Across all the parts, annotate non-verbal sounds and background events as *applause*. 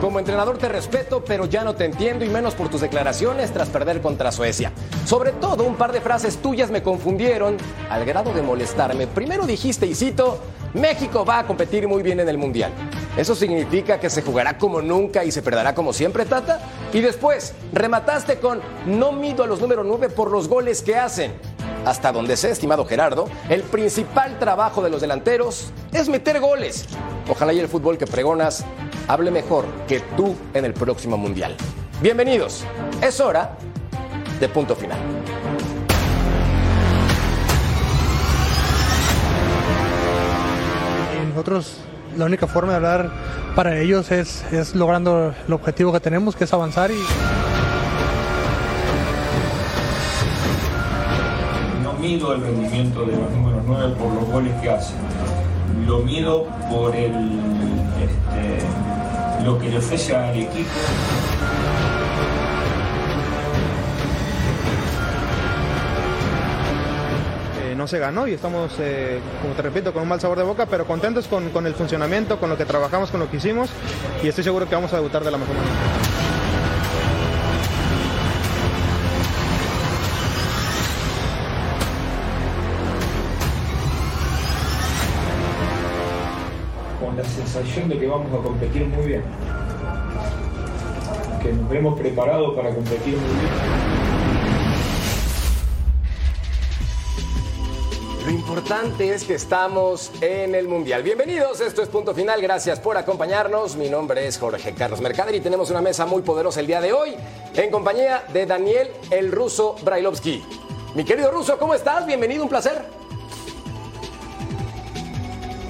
Como entrenador te respeto, pero ya no te entiendo y menos por tus declaraciones tras perder contra Suecia. Sobre todo, un par de frases tuyas me confundieron al grado de molestarme. Primero dijiste, y cito, México va a competir muy bien en el Mundial. ¿Eso significa que se jugará como nunca y se perderá como siempre, Tata? Y después, remataste con, no mido a los número 9 por los goles que hacen. Hasta donde sé, estimado Gerardo, el principal trabajo de los delanteros es meter goles. Ojalá y el fútbol que pregonas hable mejor que tú en el próximo Mundial. Bienvenidos. Es hora de punto final. Nosotros la única forma de hablar para ellos es, es logrando el objetivo que tenemos, que es avanzar y mido el rendimiento de los números 9 por los goles que hacen. Lo mido por el, este, lo que le ofrece al equipo. Eh, no se ganó y estamos, eh, como te repito, con un mal sabor de boca, pero contentos con, con el funcionamiento, con lo que trabajamos, con lo que hicimos y estoy seguro que vamos a debutar de la mejor manera. De que vamos a competir muy bien. Que nos hemos preparado para competir muy bien. Lo importante es que estamos en el Mundial. Bienvenidos, esto es Punto Final. Gracias por acompañarnos. Mi nombre es Jorge Carlos Mercader y tenemos una mesa muy poderosa el día de hoy en compañía de Daniel el Ruso Brailovsky. Mi querido Ruso, ¿cómo estás? Bienvenido, un placer.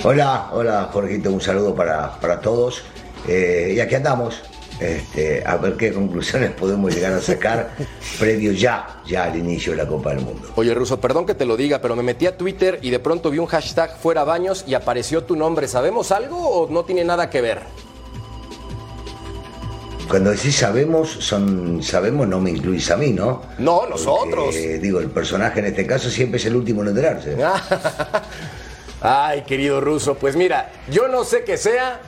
Hola, hola Jorgito, un saludo para, para todos. Eh, y aquí andamos, este, a ver qué conclusiones *laughs* podemos llegar a sacar previo ya, ya al inicio de la Copa del Mundo. Oye, Ruso, perdón que te lo diga, pero me metí a Twitter y de pronto vi un hashtag fuera baños y apareció tu nombre. ¿Sabemos algo o no tiene nada que ver? Cuando decís sabemos, son sabemos no me incluís a mí, ¿no? No, nosotros. Porque, digo, el personaje en este caso siempre es el último en enterarse. *laughs* Ay, querido ruso, pues mira, yo no sé qué sea,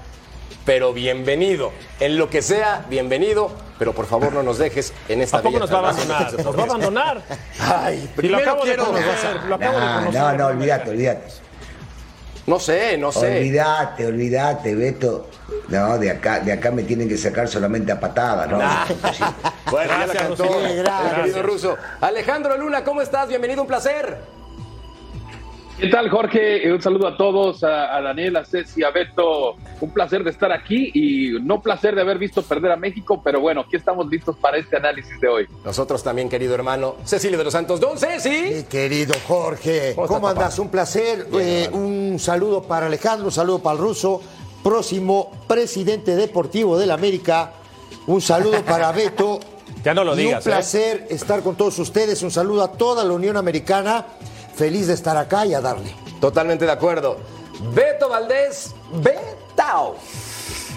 pero bienvenido. En lo que sea, bienvenido, pero por favor no nos dejes en esta Tampoco bella nos va a abandonar. Nos va a abandonar. Ay, Y lo primero acabo de conocer. Lo acabo de No, conocer. no, no, olvídate, olvídate. No sé, no sé. Olvídate, olvídate, Beto. No, de acá, de acá me tienen que sacar solamente a patadas, ¿no? Ah. Imposible. Bueno, ya la Gracias, cantó Gracias. querido ruso. Alejandro Luna, ¿cómo estás? Bienvenido, un placer. ¿Qué tal, Jorge? Un saludo a todos, a, a Daniel, a Ceci, a Beto. Un placer de estar aquí y no placer de haber visto perder a México, pero bueno, aquí estamos listos para este análisis de hoy. Nosotros también, querido hermano. Cecilio de los Santos. Don Ceci. Mi querido Jorge, ¿Cómo andas? Un placer. Bien, Eh, un saludo para Alejandro, un saludo para el ruso, próximo presidente deportivo del América. Un saludo para *laughs* Beto. Ya no lo Y digas, Un ¿eh? placer estar con todos ustedes. Un saludo a toda la Unión Americana. Feliz de estar acá y a darle. Totalmente de acuerdo. Beto Valdés, Betao.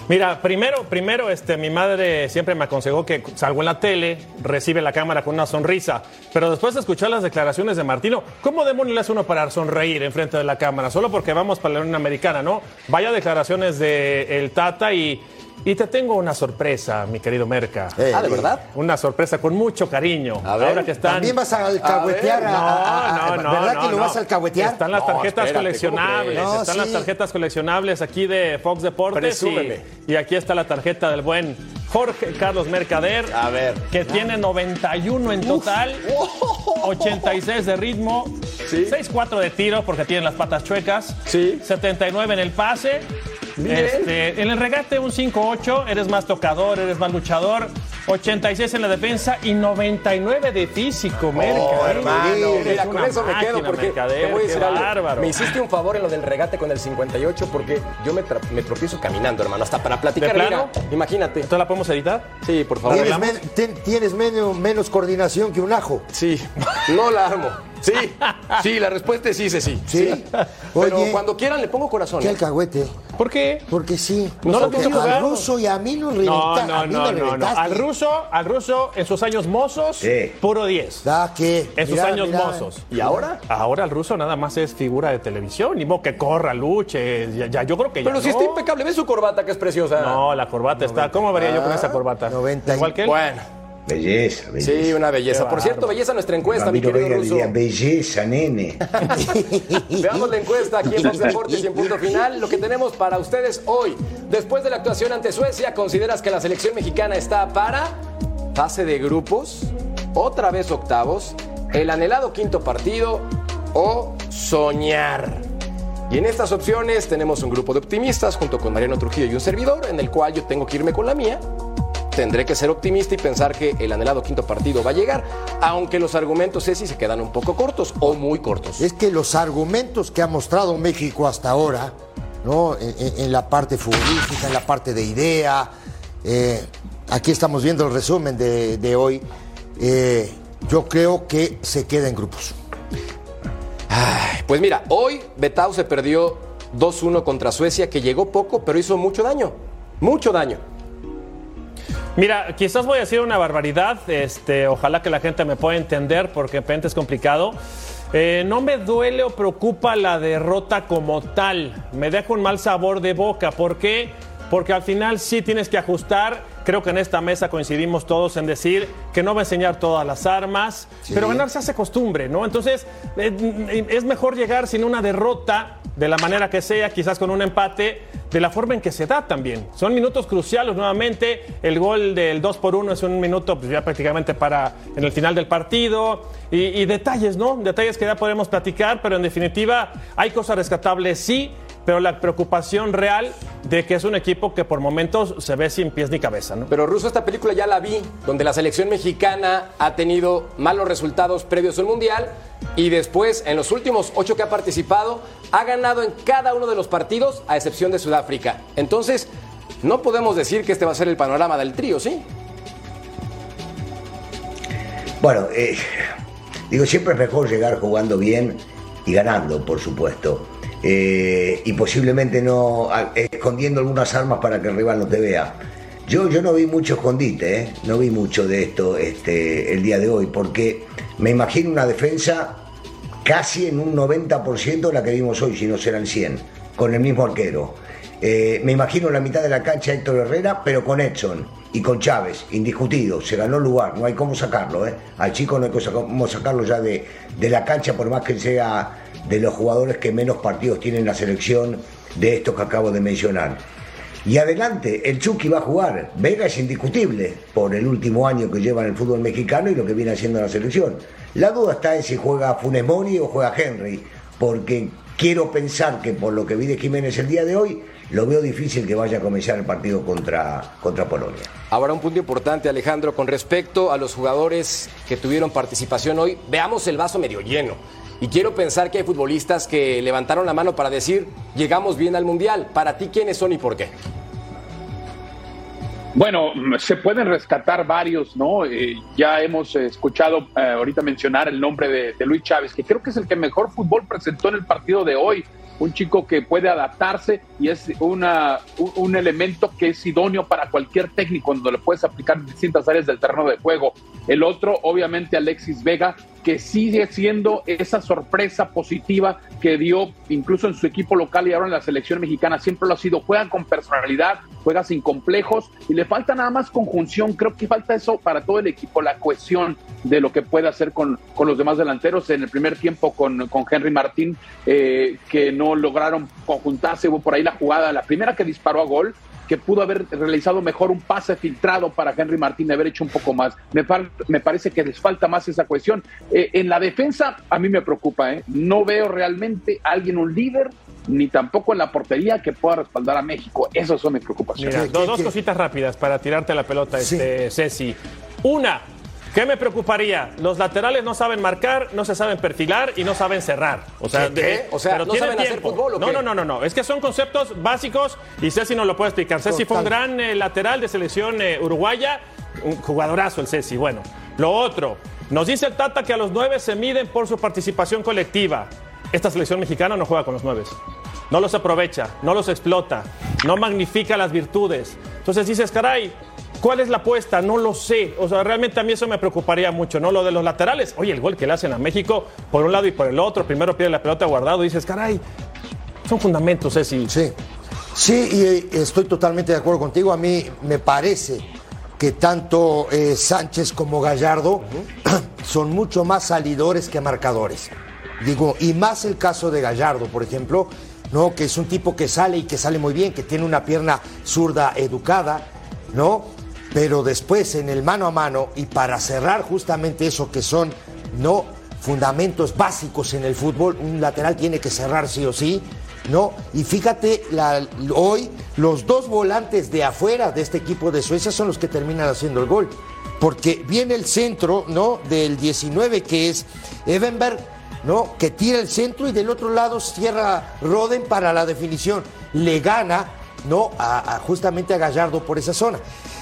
Mira, primero, primero, este, mi madre siempre me aconsejó que salgo en la tele, recibe la cámara con una sonrisa. Pero después de escuchar las declaraciones de Martino, ¿cómo demonios le hace uno para sonreír en frente de la cámara? Solo porque vamos para la Unión Americana, ¿no? Vaya declaraciones de el Tata y, y te tengo una sorpresa, mi querido Merca. Eh, Ah, ¿de verdad? Una sorpresa con mucho cariño. A ver. Ahora que están. También vas a alcahuetear ver, a, a- a- No, no, ¿Verdad no, que lo no. vas a alcahuetear? Están las No, tarjetas espérate, ¿cómo coleccionables. están sí. las tarjetas coleccionables aquí de Fox Deportes. Presúmeme. Y, y aquí está la tarjeta del buen Jorge Carlos Mercader. A ver. Que tiene 91 en total, *laughs* 86 de ritmo, 6-4 de tiro porque tiene las patas chuecas, Sí. 79 en el pase. Este, en el regate un 5-8, eres más tocador, eres más luchador, 86 en la defensa y 99 de físico, Merca. Oh, ¿eh? hermano, mira, con eso me quedo porque Mercader, te voy a qué decir algo. bárbaro. Me hiciste un favor en lo del regate con el 58 porque yo me, me tropiezo caminando, hermano, hasta para platicar. ¿De plano? mira, imagínate. ¿Entonces la podemos editar? Sí, por favor. Tienes, men- ten- tienes menos, menos coordinación que un ajo. Sí, no la armo. Sí, sí, la respuesta es sí, sí, sí. Sí. Pero Oye, cuando quieran le pongo corazón. ¿qué ¿eh? alcahuete? ¿Por qué? Porque sí. No lo Porque pienso al ruso y a mí nos No, reventa- no, a mí no, me no, no. reventaste. Al ruso, al ruso en sus años mozos, Sí. puro 10. Da que. En sus años mozos. ¿Y ahora? Ahora el ruso nada más es figura de televisión. Ni modo que corra, luche. Ya, ya, yo creo que ya Pero si no. está impecable, ve su corbata que es preciosa. No, la corbata está. ¿Cómo vería yo con esa corbata? 90 y- Igual que él. Bueno, Belleza, belleza. sí, una belleza. Por cierto, belleza nuestra encuesta, mi querido Vega ruso. diría, belleza, nene. *laughs* Veamos la encuesta aquí en Fox Deportes y en punto final. Lo que tenemos para ustedes hoy. Después de la actuación ante Suecia, ¿consideras que la selección mexicana está para fase de grupos? ¿Otra vez octavos? ¿El anhelado quinto partido? ¿O soñar? Y en estas opciones tenemos un grupo de optimistas junto con Mariano Trujillo y un servidor, en el cual yo tengo que irme con la mía. Tendré que ser optimista y pensar que el anhelado quinto partido va a llegar, aunque los argumentos, Ceci, se quedan un poco cortos o muy cortos. Es que los argumentos que ha mostrado México hasta ahora, ¿no? En, la parte futbolística, en la parte de idea, eh, aquí estamos viendo el resumen de, de hoy. eh, yo creo que se queda en grupos. Pues mira, hoy Betao se perdió 2-1 contra Suecia, que llegó poco, pero hizo mucho daño. Mucho daño. Mira, quizás voy a decir una barbaridad. Este, ojalá que la gente me pueda entender porque de repente es complicado. Eh, no me duele o preocupa la derrota como tal. Me deja un mal sabor de boca. ¿Por qué? Porque al final sí tienes que ajustar. Creo que en esta mesa coincidimos todos en decir que no va a enseñar todas las armas, pero ganar se hace costumbre, ¿no? Entonces eh, es mejor llegar sin una derrota de la manera que sea, quizás con un empate, de la forma en que se da también. Son minutos cruciales nuevamente. El gol del 2 por 1 es un minuto pues, ya prácticamente para en el final del partido. Y, y detalles, ¿no? Detalles que ya podemos platicar, pero en definitiva hay cosas rescatables, sí, pero la preocupación real de que es un equipo que por momentos se ve sin pies ni cabeza, ¿no? Pero Ruso, esta película ya la vi, donde la selección mexicana ha tenido malos resultados previos al Mundial y después, en los últimos ocho que ha participado, ha ganado en cada uno de los partidos, a excepción de Sudáfrica. Entonces, no podemos decir que este va a ser el panorama del trío, ¿sí? Bueno, eh, digo, siempre es mejor llegar jugando bien y ganando, por supuesto. Eh, y posiblemente no escondiendo algunas armas para que el rival no te vea. Yo, yo no vi mucho escondite, ¿eh? no vi mucho de esto este, el día de hoy, porque me imagino una defensa casi en un 90% la que vimos hoy, si no serán 100, con el mismo arquero. Eh, me imagino la mitad de la cancha Héctor Herrera, pero con Edson y con Chávez, indiscutido, se ganó el lugar, no hay cómo sacarlo, ¿eh? al chico no hay cómo sacarlo ya de, de la cancha, por más que sea de los jugadores que menos partidos tienen la selección de estos que acabo de mencionar. Y adelante, el Chucky va a jugar. Vega es indiscutible por el último año que lleva en el fútbol mexicano y lo que viene haciendo la selección. La duda está en si juega Funes Mori o juega Henry, porque quiero pensar que por lo que vi de Jiménez el día de hoy, lo veo difícil que vaya a comenzar el partido contra, contra Polonia. Ahora un punto importante, Alejandro, con respecto a los jugadores que tuvieron participación hoy, veamos el vaso medio lleno. Y quiero pensar que hay futbolistas que levantaron la mano para decir, llegamos bien al Mundial. Para ti, ¿quiénes son y por qué? Bueno, se pueden rescatar varios, ¿no? Eh, ya hemos escuchado eh, ahorita mencionar el nombre de, de Luis Chávez, que creo que es el que mejor fútbol presentó en el partido de hoy. Un chico que puede adaptarse y es una, un, elemento que es idóneo para cualquier técnico, donde lo puedes aplicar en distintas áreas del terreno de juego. El otro, obviamente, Alexis Vega, que sigue siendo esa sorpresa positiva que dio incluso en su equipo local y ahora en la selección mexicana. Siempre lo ha sido. Juega con personalidad, juega sin complejos y le falta nada más conjunción. Creo que falta eso para todo el equipo, la cohesión de lo que puede hacer con, con los demás delanteros. En el primer tiempo con, con Henry Martín, eh, que no lograron conjuntarse. Hubo por ahí la jugada, la primera que disparó a gol que pudo haber realizado mejor un pase filtrado para Henry Martín, haber hecho un poco más. Me, me parece que les falta más esa cuestión. Eh, en la defensa, a mí me preocupa, ¿eh? no veo realmente a alguien, un líder, ni tampoco en la portería que pueda respaldar a México. Esas son mis preocupaciones. dos, cositas rápidas para tirarte la pelota, este, Ceci. Una, ¿Qué me preocuparía? Los laterales no saben marcar, no se saben perfilar y no saben cerrar. O sea, o sea no saben hacer fútbol. no, no, no, no, no. Es que son conceptos básicos y Ceci no lo puede explicar. Ceci fue un gran eh, lateral de selección eh, uruguaya, un jugadorazo el Ceci. Bueno, lo otro, nos dice el Tata que a los nueve se miden por su participación colectiva. Esta selección mexicana no juega con los nueve. No los aprovecha, no los explota, no magnifica las virtudes. Entonces dices, caray, ¿Cuál es la apuesta? No lo sé. O sea, realmente a mí eso me preocuparía mucho, ¿no? Lo de los laterales. Oye, el gol que le hacen a México por un lado y por el otro. Primero pierde la pelota guardado. Y dices, caray, son fundamentos, ¿eh? Sí. Sí, y eh, estoy totalmente de acuerdo contigo. A mí me parece que tanto eh, Sánchez como Gallardo *clears throat* son mucho más salidores que marcadores. Digo, y más el caso de Gallardo, por ejemplo, ¿no? Que es un tipo que sale y que sale muy bien, que tiene una pierna zurda educada, ¿no? Pero después en el mano a mano y para cerrar justamente eso que son no fundamentos básicos en el fútbol, un lateral tiene que cerrar sí o sí, ¿no? Y fíjate, hoy los dos volantes de afuera de este equipo de Suecia son los que terminan haciendo el gol, porque viene el centro, ¿no? Del 19 que es Evenberg, ¿no? Que tira el centro y del otro lado cierra Roden para la definición, le gana, ¿no? justamente a Gallardo por esa zona.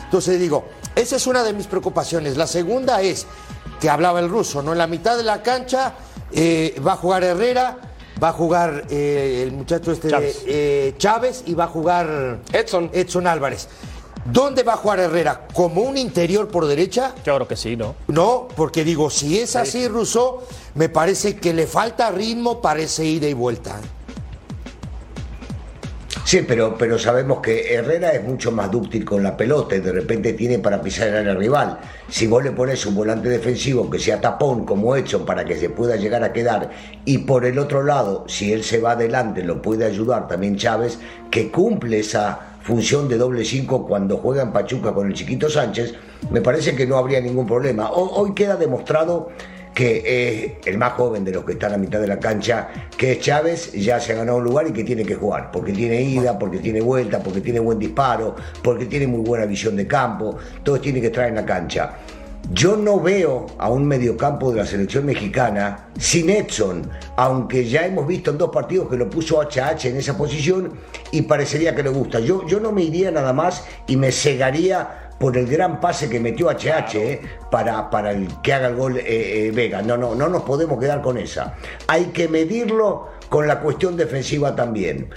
Entonces digo, esa es una de mis preocupaciones. La segunda es que hablaba el ruso, ¿no? En la mitad de la cancha eh, va a jugar Herrera, va a jugar eh, el muchacho este Chávez. Eh, Chávez y va a jugar Edson. Edson Álvarez. ¿Dónde va a jugar Herrera? ¿Como un interior por derecha? Yo creo que sí, ¿no? No, porque digo, si es así, Russo, me parece que le falta ritmo para ese ida y vuelta. Sí, pero, pero sabemos que Herrera es mucho más dúctil con la pelota y de repente tiene para pisar el rival. Si vos le pones un volante defensivo que sea tapón como hecho para que se pueda llegar a quedar y por el otro lado, si él se va adelante, lo puede ayudar también Chávez, que cumple esa función de doble cinco cuando juega en Pachuca con el chiquito Sánchez, me parece que no habría ningún problema. Hoy queda demostrado que es el más joven de los que están a mitad de la cancha, que es Chávez, ya se ha ganado un lugar y que tiene que jugar, porque tiene ida, porque tiene vuelta, porque tiene buen disparo, porque tiene muy buena visión de campo, todo tiene que estar en la cancha. Yo no veo a un mediocampo de la selección mexicana sin Edson, aunque ya hemos visto en dos partidos que lo puso HH en esa posición y parecería que le gusta. Yo, yo no me iría nada más y me cegaría por el gran pase que metió HH eh, para, para el que haga el gol eh, eh, Vega. No, no, no nos podemos quedar con esa. Hay que medirlo con la cuestión defensiva también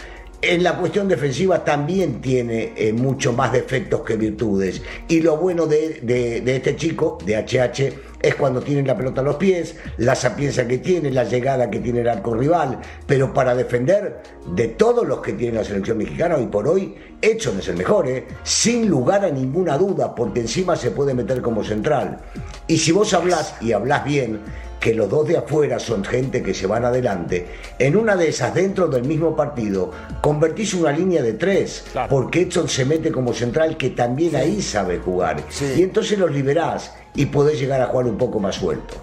en la cuestión defensiva también tiene eh, mucho más defectos que virtudes. Y lo bueno de, este chico, de HH, es cuando tiene la pelota a los pies, la sapiencia que tiene, la llegada que tiene el arco rival. Pero para defender de todos los que tiene la selección mexicana hoy por hoy, Edson es el mejor, ¿eh? sin lugar a ninguna duda, porque encima se puede meter como central. Y si vos hablas y hablas bien, que los dos de afuera son gente que se van adelante, en una de esas dentro del mismo partido convertís una línea de tres, porque Edson se mete como central que también ahí sabe jugar. Y entonces los liberás y podés llegar a jugar un poco más suelto.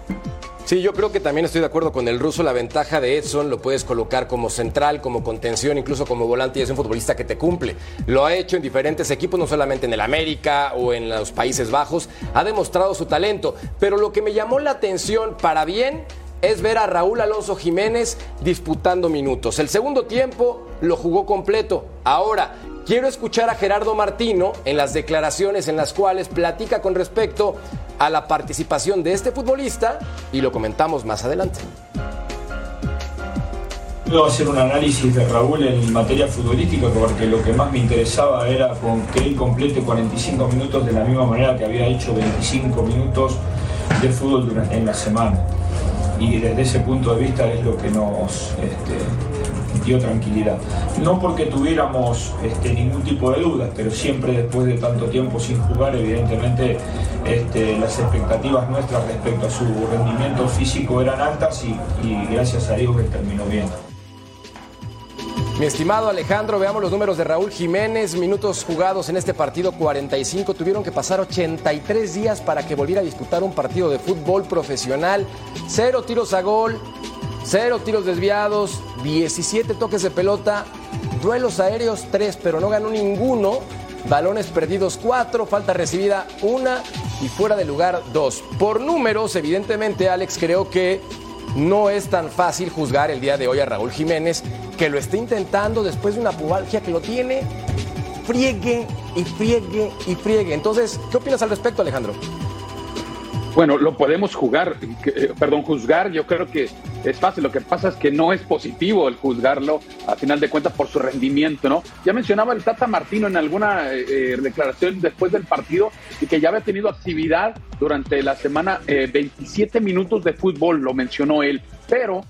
Sí, yo creo que también estoy de acuerdo con el ruso. La ventaja de Edson lo puedes colocar como central, como contención, incluso como volante y es un futbolista que te cumple. Lo ha hecho en diferentes equipos, no solamente en el América o en los Países Bajos. Ha demostrado su talento. Pero lo que me llamó la atención para bien es ver a Raúl Alonso Jiménez disputando minutos. El segundo tiempo lo jugó completo. Ahora, quiero escuchar a Gerardo Martino en las declaraciones en las cuales platica con respecto a la participación de este futbolista y lo comentamos más adelante. A hacer un análisis de Raúl en materia futbolística porque lo que más me interesaba era con que él complete 45 minutos de la misma manera que había hecho 25 minutos de fútbol en la semana. Y desde ese punto de vista es lo que nos este, dio tranquilidad. No porque tuviéramos este, ningún tipo de dudas, pero siempre después de tanto tiempo sin jugar, evidentemente este, las expectativas nuestras respecto a su rendimiento físico eran altas y, y gracias a Dios que terminó bien. Mi estimado Alejandro, veamos los números de Raúl Jiménez. Minutos jugados en este partido 45. Tuvieron que pasar 83 días para que volviera a disputar un partido de fútbol profesional. Cero tiros a gol, cero tiros desviados, 17 toques de pelota, duelos aéreos 3, pero no ganó ninguno. Balones perdidos 4, falta recibida 1 y fuera de lugar 2. Por números, evidentemente, Alex, creo que no es tan fácil juzgar el día de hoy a Raúl Jiménez, que lo está intentando después de una pubalgia que lo tiene friegue y friegue y friegue. Entonces, ¿qué opinas al respecto, Alejandro? Bueno, lo podemos jugar, eh, perdón, juzgar, yo creo que es fácil, lo que pasa es que no es positivo el juzgarlo, a final de cuentas, por su rendimiento, ¿no? Ya mencionaba el Tata Martino en alguna eh, eh, declaración después del partido y que ya había tenido actividad durante la semana, 27 minutos de fútbol, lo mencionó él, pero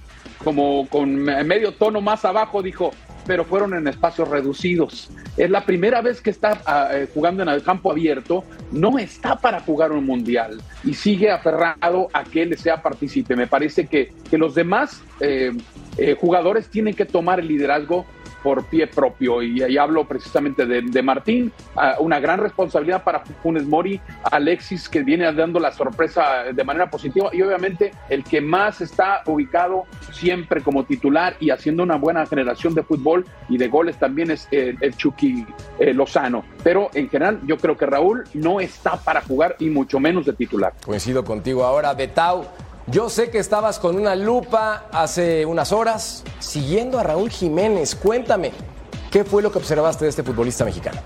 como con medio tono más abajo dijo, pero fueron en espacios reducidos. Es la primera vez que está eh, jugando en el campo abierto, no está para jugar un mundial y sigue aferrado a que él sea partícipe. Me parece que, que los demás eh, eh, jugadores tienen que tomar el liderazgo por pie propio. Y ahí hablo precisamente de, Martín, una gran responsabilidad para Funes Mori, Alexis que viene dando la sorpresa de manera positiva y obviamente el que más está ubicado siempre como titular y haciendo una buena generación de fútbol y de goles también es eh, el Chucky eh, Lozano. Pero en general yo creo que Raúl no está para jugar y mucho menos de titular. Coincido contigo ahora, Betau. Yo sé que estabas con una lupa hace unas horas siguiendo a Raúl Jiménez. Cuéntame, ¿qué fue lo que observaste de este futbolista mexicano?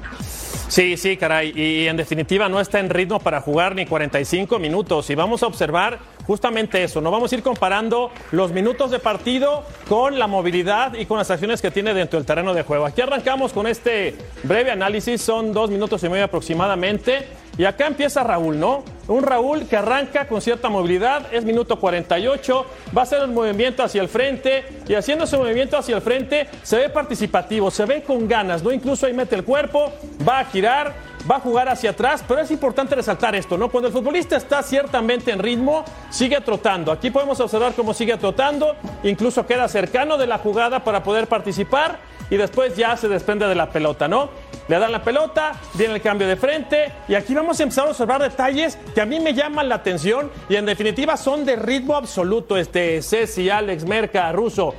Sí, sí, caray. Y en definitiva no está en ritmo para jugar ni 45 minutos. Y vamos a observar justamente eso. No vamos a ir comparando los minutos de partido con la movilidad y con las acciones que tiene dentro del terreno de juego. Aquí arrancamos con este breve análisis. Son dos minutos y medio aproximadamente. Y acá empieza Raúl, ¿no? Un Raúl que arranca con cierta movilidad, es minuto 48, va a hacer un movimiento hacia el frente y haciendo ese movimiento hacia el frente se ve participativo, se ve con ganas, ¿no? Incluso ahí mete el cuerpo, va a girar, va a jugar hacia atrás, pero es importante resaltar esto, ¿no? Cuando el futbolista está ciertamente en ritmo, sigue trotando. Aquí podemos observar cómo sigue trotando, incluso queda cercano de la jugada para poder participar y después ya se desprende de la pelota, ¿no? Le dan la pelota, viene el cambio de frente y aquí vamos a empezar a observar detalles que a mí me llaman la atención y en definitiva son de ritmo absoluto, este Ceci, Alex, Merca, Russo.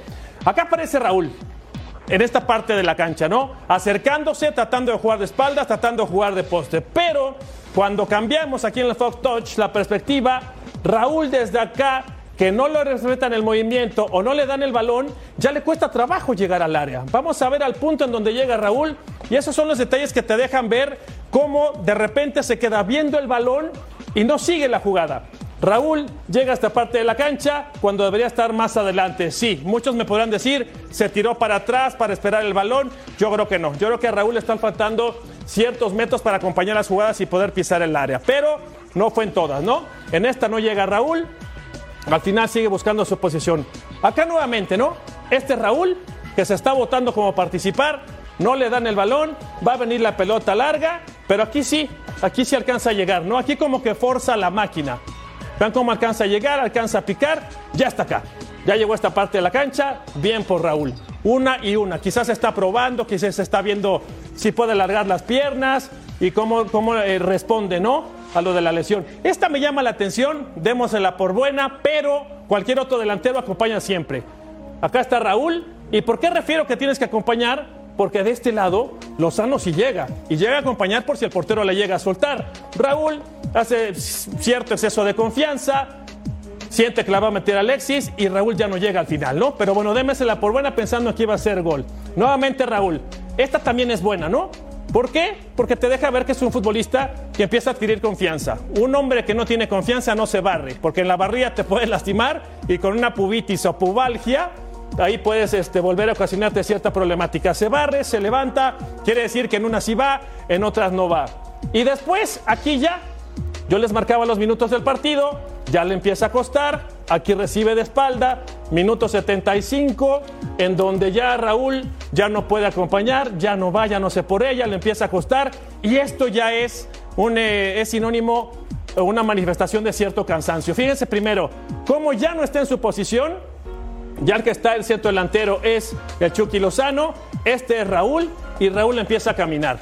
Acá aparece Raúl, en esta parte de la cancha, ¿no? Acercándose, tratando de jugar de espaldas, tratando de jugar de poste. Pero cuando cambiamos aquí en el Fox Touch la perspectiva, Raúl desde acá que no lo respetan el movimiento o no le dan el balón, ya le cuesta trabajo llegar al área. Vamos a ver al punto en donde llega Raúl y esos son los detalles que te dejan ver cómo de repente se queda viendo el balón y no sigue la jugada. Raúl llega a esta parte de la cancha cuando debería estar más adelante. Sí, muchos me podrán decir, se tiró para atrás para esperar el balón. Yo creo que no. Yo creo que a Raúl le están faltando ciertos metros para acompañar las jugadas y poder pisar el área. Pero no fue en todas, ¿no? En esta no llega Raúl. Al final sigue buscando su posición. Acá nuevamente, ¿no? Este Raúl, que se está votando como participar, no le dan el balón, va a venir la pelota larga, pero aquí sí, aquí sí alcanza a llegar, ¿no? Aquí como que forza la máquina. Vean cómo alcanza a llegar, alcanza a picar, ya está acá. Ya llegó a esta parte de la cancha, bien por Raúl. Una y una. Quizás se está probando, quizás se está viendo si puede alargar las piernas y cómo, cómo eh, responde, ¿no? A lo de la lesión. Esta me llama la atención, démosela por buena, pero cualquier otro delantero acompaña siempre. Acá está Raúl. ¿Y por qué refiero que tienes que acompañar? Porque de este lado Lozano sí llega. Y llega a acompañar por si el portero le llega a soltar. Raúl hace cierto exceso de confianza, siente que la va a meter Alexis y Raúl ya no llega al final, ¿no? Pero bueno, démesela por buena pensando que iba a ser gol. Nuevamente Raúl, esta también es buena, ¿no? ¿Por qué? Porque te deja ver que es un futbolista que empieza a adquirir confianza. Un hombre que no tiene confianza no se barre, porque en la barría te puedes lastimar y con una pubitis o pubalgia ahí puedes este, volver a ocasionarte cierta problemática. Se barre, se levanta, quiere decir que en unas sí va, en otras no va. Y después, aquí ya, yo les marcaba los minutos del partido, ya le empieza a costar, aquí recibe de espalda, minuto 75, en donde ya Raúl ya no puede acompañar, ya no va, ya no sé por ella, le empieza a costar, y esto ya es, un, eh, es sinónimo, una manifestación de cierto cansancio. Fíjense primero, como ya no está en su posición, Ya el que está el centro delantero es el Chucky Lozano, este es Raúl y Raúl empieza a caminar.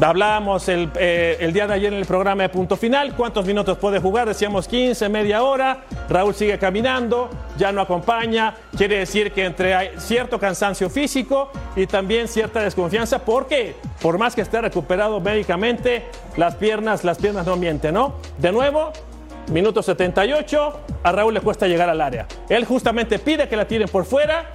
Hablábamos el, eh, el, día de ayer en el programa de punto final, cuántos minutos puede jugar, decíamos 15, media hora, Raúl sigue caminando, ya no acompaña, quiere decir que entre hay cierto cansancio físico y también cierta desconfianza, porque por más que esté recuperado médicamente, las piernas, las piernas no mienten, ¿no? De nuevo, minuto 78, a Raúl le cuesta llegar al área. Él justamente pide que la tiren por fuera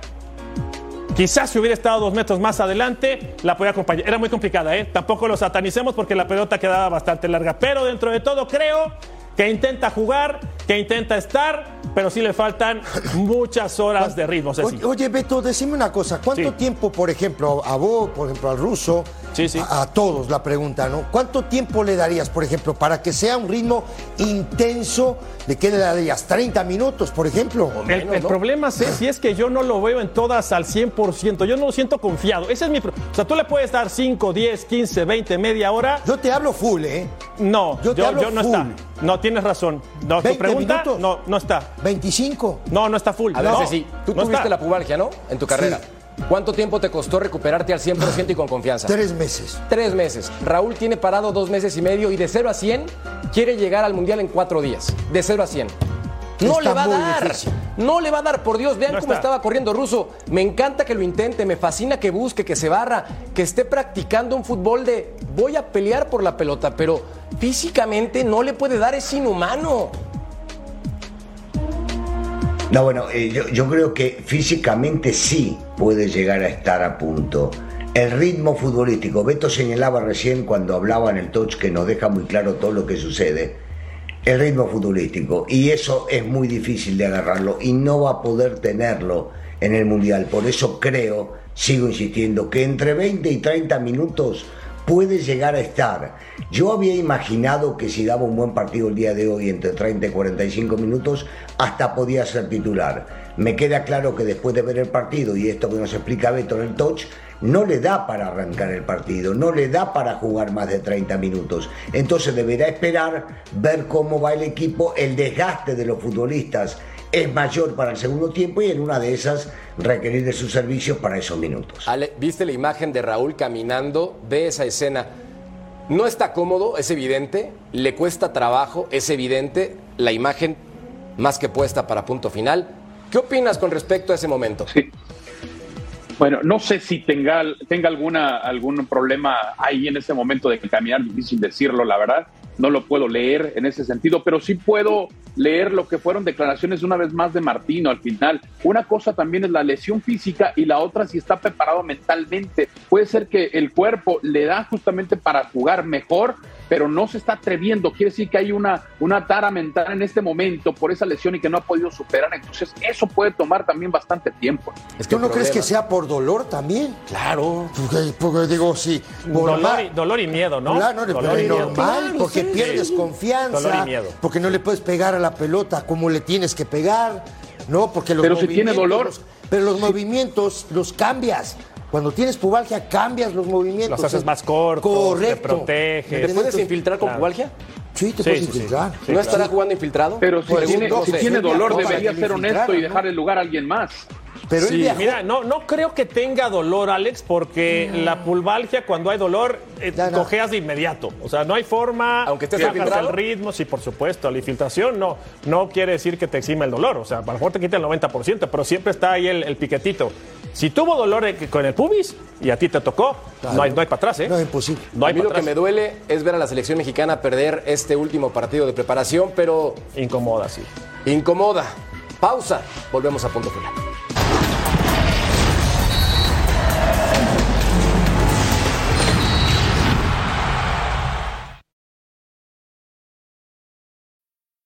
Quizás si hubiera estado dos metros más adelante, la podía acompañar. Era muy complicada, ¿eh? Tampoco lo satanicemos porque la pelota quedaba bastante larga. Pero dentro de todo, creo que intenta jugar, que intenta estar, pero sí le faltan muchas horas de ritmo. Oye, oye, Beto, decime una cosa. ¿Cuánto Sí. tiempo, por ejemplo, a vos, por ejemplo, al ruso, Sí, sí. A, a todos la pregunta, ¿no? ¿Cuánto tiempo le darías, por ejemplo, para que sea un ritmo intenso? ¿De qué le darías? ¿30 minutos, por ejemplo? El, el problema si es que yo no lo veo en todas al 100%, yo no lo siento confiado. Ese es mi O sea, tú le puedes dar 5, 10, 15, 20, media hora. Yo te hablo full, ¿eh? No, Yo yo, te hablo yo no full. está. No, tienes razón. No, tu 20 pregunta, minutos. no, no está. 25. No, no está full. A ver, no, Ceci, tú no tuviste está. la pubalgia, ¿no? En tu carrera. ¿Cuánto tiempo te costó recuperarte al 100% y con confianza? Tres meses. Tres meses. Raúl tiene parado dos meses y medio y de 0 a 100 quiere llegar al Mundial en cuatro días. De 0 a 100. No Está le va a dar. difícil. No le va a dar, por Dios. Vean No cómo está. estaba corriendo Ruso. Me encanta que lo intente, me fascina que busque, que se barra, que esté practicando un fútbol de voy a pelear por la pelota, pero físicamente no le puede dar, es inhumano. No, bueno, eh, yo, yo creo que físicamente sí puede llegar a estar a punto. El ritmo futbolístico, Beto señalaba recién cuando hablaba en el touch que nos deja muy claro todo lo que sucede. El ritmo futbolístico, y eso es muy difícil de agarrarlo y no va a poder tenerlo en el Mundial. Por eso creo, sigo insistiendo, que entre 20 y 30 minutos puede llegar a estar. Yo había imaginado que si daba un buen partido el día de hoy entre 30 y 45 minutos, hasta podía ser titular. Me queda claro que después de ver el partido y esto que nos explica Beto en el touch, no le da para arrancar el partido, no le da para jugar más de 30 minutos. Entonces deberá esperar, ver cómo va el equipo, el desgaste de los futbolistas es mayor para el segundo tiempo y en una de esas requerir de sus servicios para esos minutos. Ale, ¿viste la imagen de Raúl caminando? Ve esa escena. No está cómodo, es evidente. Le cuesta trabajo, es evidente. La imagen más que puesta para punto final. ¿Qué opinas con respecto a ese momento? Sí. Bueno, no sé si tenga, tenga alguna, algún problema ahí en ese momento de caminar, difícil decirlo, la verdad. No lo puedo leer en ese sentido, pero sí puedo leer lo que fueron declaraciones una vez más de Martino al final. Una cosa también es la lesión física y la otra si está preparado mentalmente. Puede ser que el cuerpo le da justamente para jugar mejor, pero no se está atreviendo. Quiere decir que hay una, una tara mental en este momento por esa lesión y que no ha podido superar. Entonces, eso puede tomar también bastante tiempo. Es ¿Tú el no crees que sea por dolor también? Claro. Porque, porque digo, sí. por Dolor y, dolor y miedo, ¿no? Claro, no, Dolor pero y normal, Claro, porque sí. pierdes Sí. confianza, Dolor y miedo. porque no le puedes pegar a la pelota como le tienes que pegar, ¿no? Porque los Pero si tiene dolor. los- pero los movimientos los cambias. Cuando tienes pubalgia, cambias los movimientos. Los haces más cortos, Correcto. te proteges. ¿Te puedes infiltrar con Claro. pubalgia? Sí, te Sí, puedes sí, infiltrar. Sí, ¿No estará jugando infiltrado? Pero si, tiene, si tiene dolor, debería ser honesto y dejar el lugar a alguien más. Pero él Sí, viajó. mira, no, no creo que tenga dolor, Alex, porque la pulvalgia, cuando hay dolor, eh, Ya, no. cojeas de inmediato. O sea, no hay forma. Aunque estés el ritmo, sí, por supuesto. La infiltración no, no quiere decir que te exime el dolor. O sea, a lo mejor te quita el 90%, pero siempre está ahí el, el piquetito. Si tuvo dolor eh, con el pubis y a ti te tocó, no hay, no hay para atrás, ¿eh? No, es imposible. No a mí lo que me duele es ver a la selección mexicana perder este último partido de preparación, pero Incomoda, sí. incomoda. Pausa. Volvemos a punto final.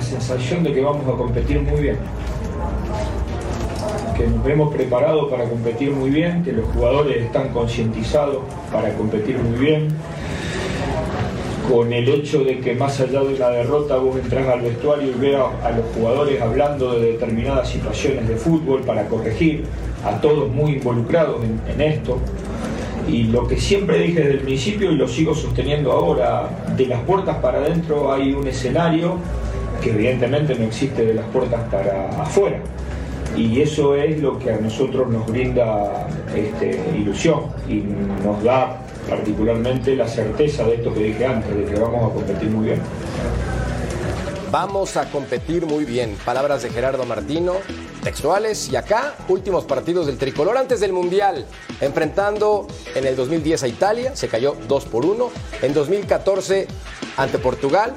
Sensación de que vamos a competir muy bien. Que nos hemos preparado para competir muy bien, que los jugadores están concientizados para competir muy bien, con el hecho de que más allá de una derrota vos entras al vestuario y veas a los jugadores hablando de determinadas situaciones de fútbol para corregir, a todos muy involucrados en, en esto. Y lo que siempre dije desde el principio y lo sigo sosteniendo ahora, de las puertas para adentro hay un escenario que evidentemente no existe de las puertas para afuera. Y eso es lo que a nosotros nos brinda este, ilusión y nos da particularmente la certeza de esto que dije antes, de que vamos a competir muy bien. Vamos a competir muy bien. Palabras de Gerardo Martino, textuales. Y acá, últimos partidos del tricolor antes del Mundial. Enfrentando en el 2010 a Italia, se cayó 2 por 1. En 2014 ante Portugal,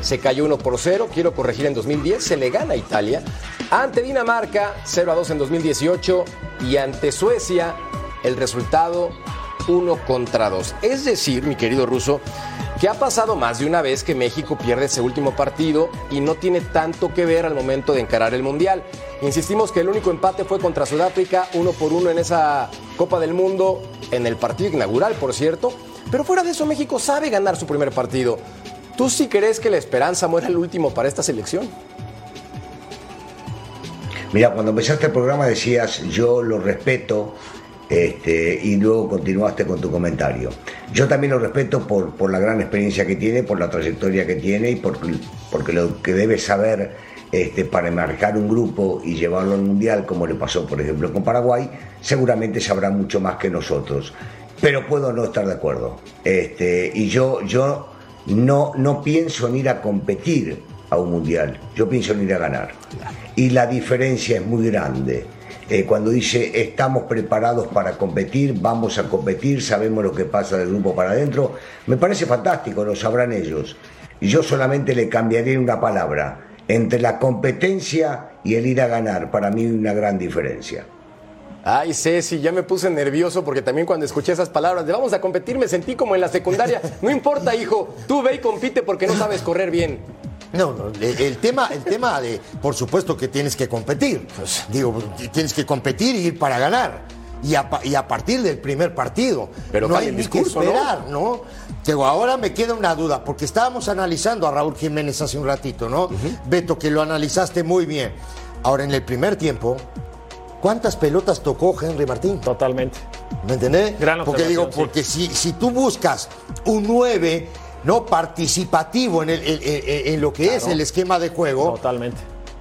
se cayó 1 por 0. Quiero corregir en 2010, se le gana a Italia. Ante Dinamarca, 0 a 2 en 2018. Y ante Suecia, el resultado 1 contra 2. Es decir, mi querido ruso, que ha pasado más de una vez que México pierde ese último partido y no tiene tanto que ver al momento de encarar el Mundial. Insistimos que el único empate fue contra Sudáfrica, uno por uno en esa Copa del Mundo, en el partido inaugural, por cierto. Pero fuera de eso, México sabe ganar su primer partido. ¿Tú sí crees que la esperanza muera el último para esta selección? Mira, cuando empezaste el programa decías, yo lo respeto, este, y luego continuaste con tu comentario. Yo también lo respeto por, la gran experiencia que tiene, por la trayectoria que tiene y por, porque lo que debe saber este, para marcar un grupo y llevarlo al mundial, como le pasó por ejemplo con Paraguay, seguramente sabrá mucho más que nosotros. Pero puedo no estar de acuerdo. Este, y yo, yo no, no pienso en ir a competir a un mundial, yo pienso en ir a ganar. Y la diferencia es muy grande. Eh, cuando dice estamos preparados para competir, vamos a competir, sabemos lo que pasa del grupo para adentro, me parece fantástico, lo sabrán ellos. Y yo solamente le cambiaría una palabra. Entre la competencia y el ir a ganar, para mí una gran diferencia. Ay, Ceci, ya me puse nervioso porque también cuando escuché esas palabras de vamos a competir me sentí como en la secundaria. *laughs* No importa, hijo, tú ve y compite porque no sabes correr bien. No, no, el tema, el tema de, por supuesto que tienes que competir. Pues, digo, tienes que competir y ir para ganar. Y a, y a partir del primer partido. Pero no hay discurso, que esperar, ¿no? Digo, ahora me queda una duda, porque estábamos analizando a Raúl Jiménez hace un ratito, ¿no? Beto, que lo analizaste muy bien. Ahora, en el primer tiempo, ¿cuántas pelotas tocó Henry Martín? Totalmente. ¿Me entendés? Gran porque digo, porque si, si tú buscas un 9 no participativo en, el- en- en- en lo que es el esquema de juego, Totalmente.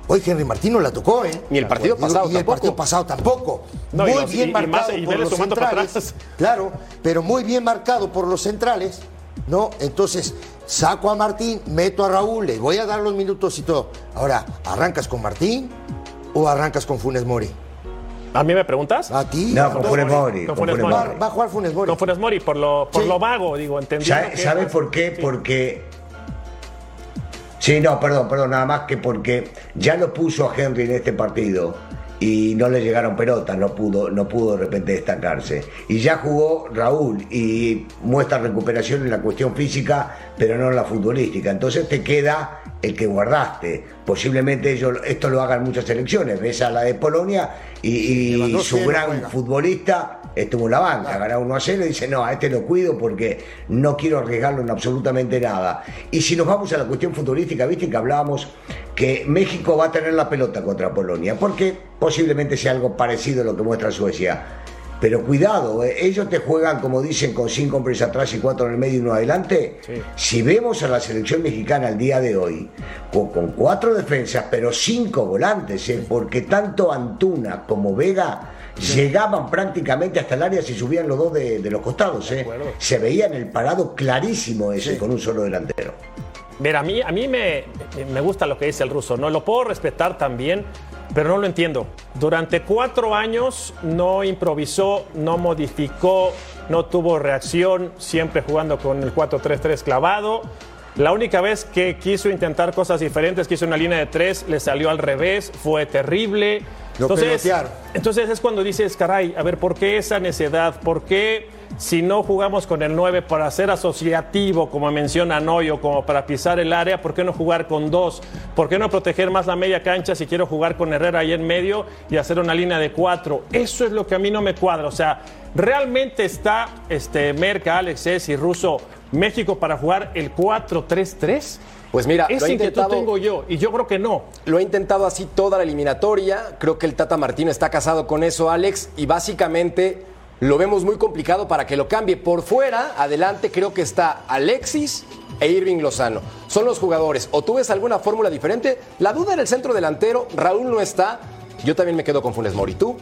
hoy Henry Martín no la tocó, ¿eh? Ni el partido pasado el tampoco. partido pasado tampoco. No, y muy los- bien y- y marcado más- por los centrales. Claro, pero muy bien marcado por los centrales, ¿no? Entonces, saco a Martín, meto a Raúl, le voy a dar los minutos y todo. Ahora, ¿arrancas con Martín o arrancas con Funes Mori? ¿A mí me preguntas? A ti. No, con Funes Mori. Con Funes Mori. Va a jugar Funes Mori. Con Funes Mori, por lo, por Sí. lo vago, digo, entendiendo. ¿Sabe, que- sabe por qué? Sí. Porque. Sí, no, perdón, perdón, nada más que porque ya lo puso a Henry en este partido y no le llegaron pelotas, no pudo, no pudo de repente destacarse. Y ya jugó Raúl y muestra recuperación en la cuestión física, pero no en la futbolística. Entonces te queda el que guardaste. Posiblemente ellos, esto lo hagan muchas selecciones. Ves a la de Polonia y, su gran juega. futbolista estuvo en la banca, ganó 1 a 0 y dice, no, a este lo cuido porque no quiero arriesgarlo en absolutamente nada. Y si nos vamos a la cuestión futbolística, viste que hablábamos que México va a tener la pelota contra Polonia, porque posiblemente sea algo parecido a lo que muestra Suecia. Pero cuidado, eh, ellos te juegan, como dicen, con cinco hombres atrás y cuatro en el medio y uno adelante. Si vemos a la selección mexicana al día de hoy, con, con cuatro defensas, pero cinco volantes, eh, porque tanto Antuna como Vega llegaban prácticamente hasta el área si subían los dos de, de los costados. eh. Se veía en el parado clarísimo ese con un solo delantero. Mira, a mí, a mí me, me gusta lo que dice el ruso, ¿no? Lo puedo respetar también, pero no lo entiendo. Durante cuatro años no improvisó, no modificó, no tuvo reacción, siempre jugando con el 4-3-3 clavado. La única vez que quiso intentar cosas diferentes, quiso una línea de tres, le salió al revés, fue terrible. Lo Entonces, pelotearon. entonces es cuando dices, caray, a ver, ¿por qué esa necedad? ¿Por qué si no jugamos con el 9 para ser asociativo, como menciona Noyo, como para pisar el área, ¿por qué no jugar con dos? ¿Por qué no proteger más la media cancha si quiero jugar con Herrera ahí en medio y hacer una línea de cuatro? Eso es lo que a mí no me cuadra. O sea, ¿realmente está este, Merca, Alex S. y Russo México para jugar el 4-3-3? Pues mira, Esa lo inquietud tengo yo y yo creo que no. Lo he intentado así toda la eliminatoria. Creo que el Tata Martino está casado con eso, Alex, y básicamente lo vemos muy complicado para que lo cambie. Por fuera, adelante, creo que está Alexis e Irving Lozano. Son los jugadores. ¿O tú ves alguna fórmula diferente? La duda en el centro delantero, Raúl no está. Yo también me quedo con Funes Mori. ¿Tú?